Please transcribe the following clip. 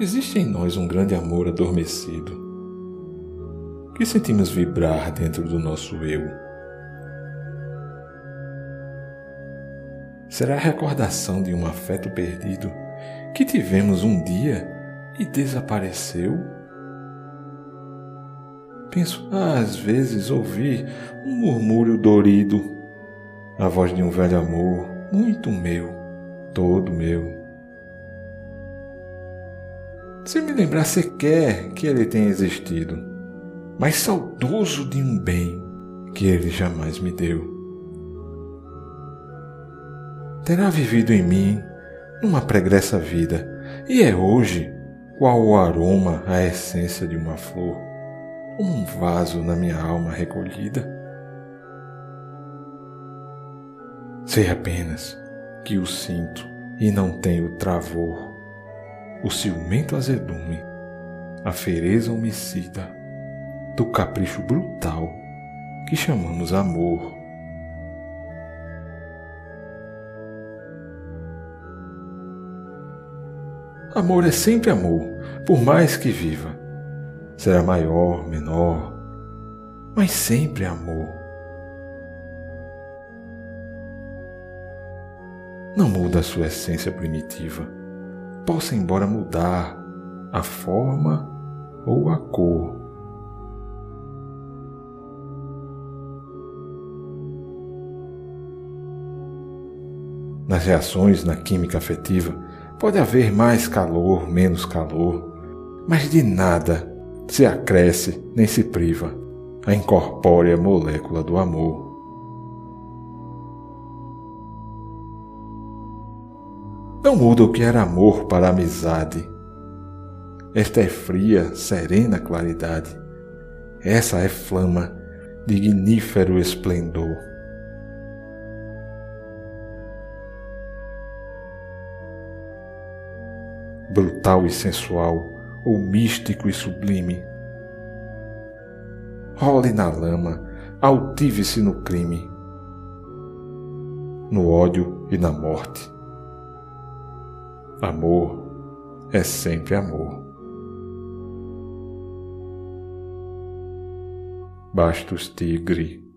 existe em nós um grande amor adormecido que sentimos vibrar dentro do nosso eu. Será a recordação de um afeto perdido que tivemos um dia e desapareceu? Penso às vezes ouvir um murmúrio dorido, a voz de um velho amor, muito meu, todo meu. Se me lembrar sequer que ele tenha existido, mas saudoso de um bem que ele jamais me deu. Terá vivido em mim numa pregressa vida, e é hoje qual o aroma, a essência de uma flor, como um vaso na minha alma recolhida. Sei apenas que o sinto e não tenho travor, o ciumento azedume, a fereza homicida do capricho brutal que chamamos amor. Amor é sempre amor, por mais que viva. Será maior, menor, mas sempre amor. Não muda a sua essência primitiva. Possa embora mudar a forma ou a cor Nas reações na química afetiva, pode haver mais calor, menos calor, mas de nada se acresce nem se priva a incorpórea molécula do amor. Não muda o que era amor para amizade. Esta é fria, serena claridade. Essa é flama, dignífero esplendor. brutal e sensual, ou místico e sublime. Role na lama, altive-se no crime, no ódio e na morte. Amor é sempre amor. Bastos Tigre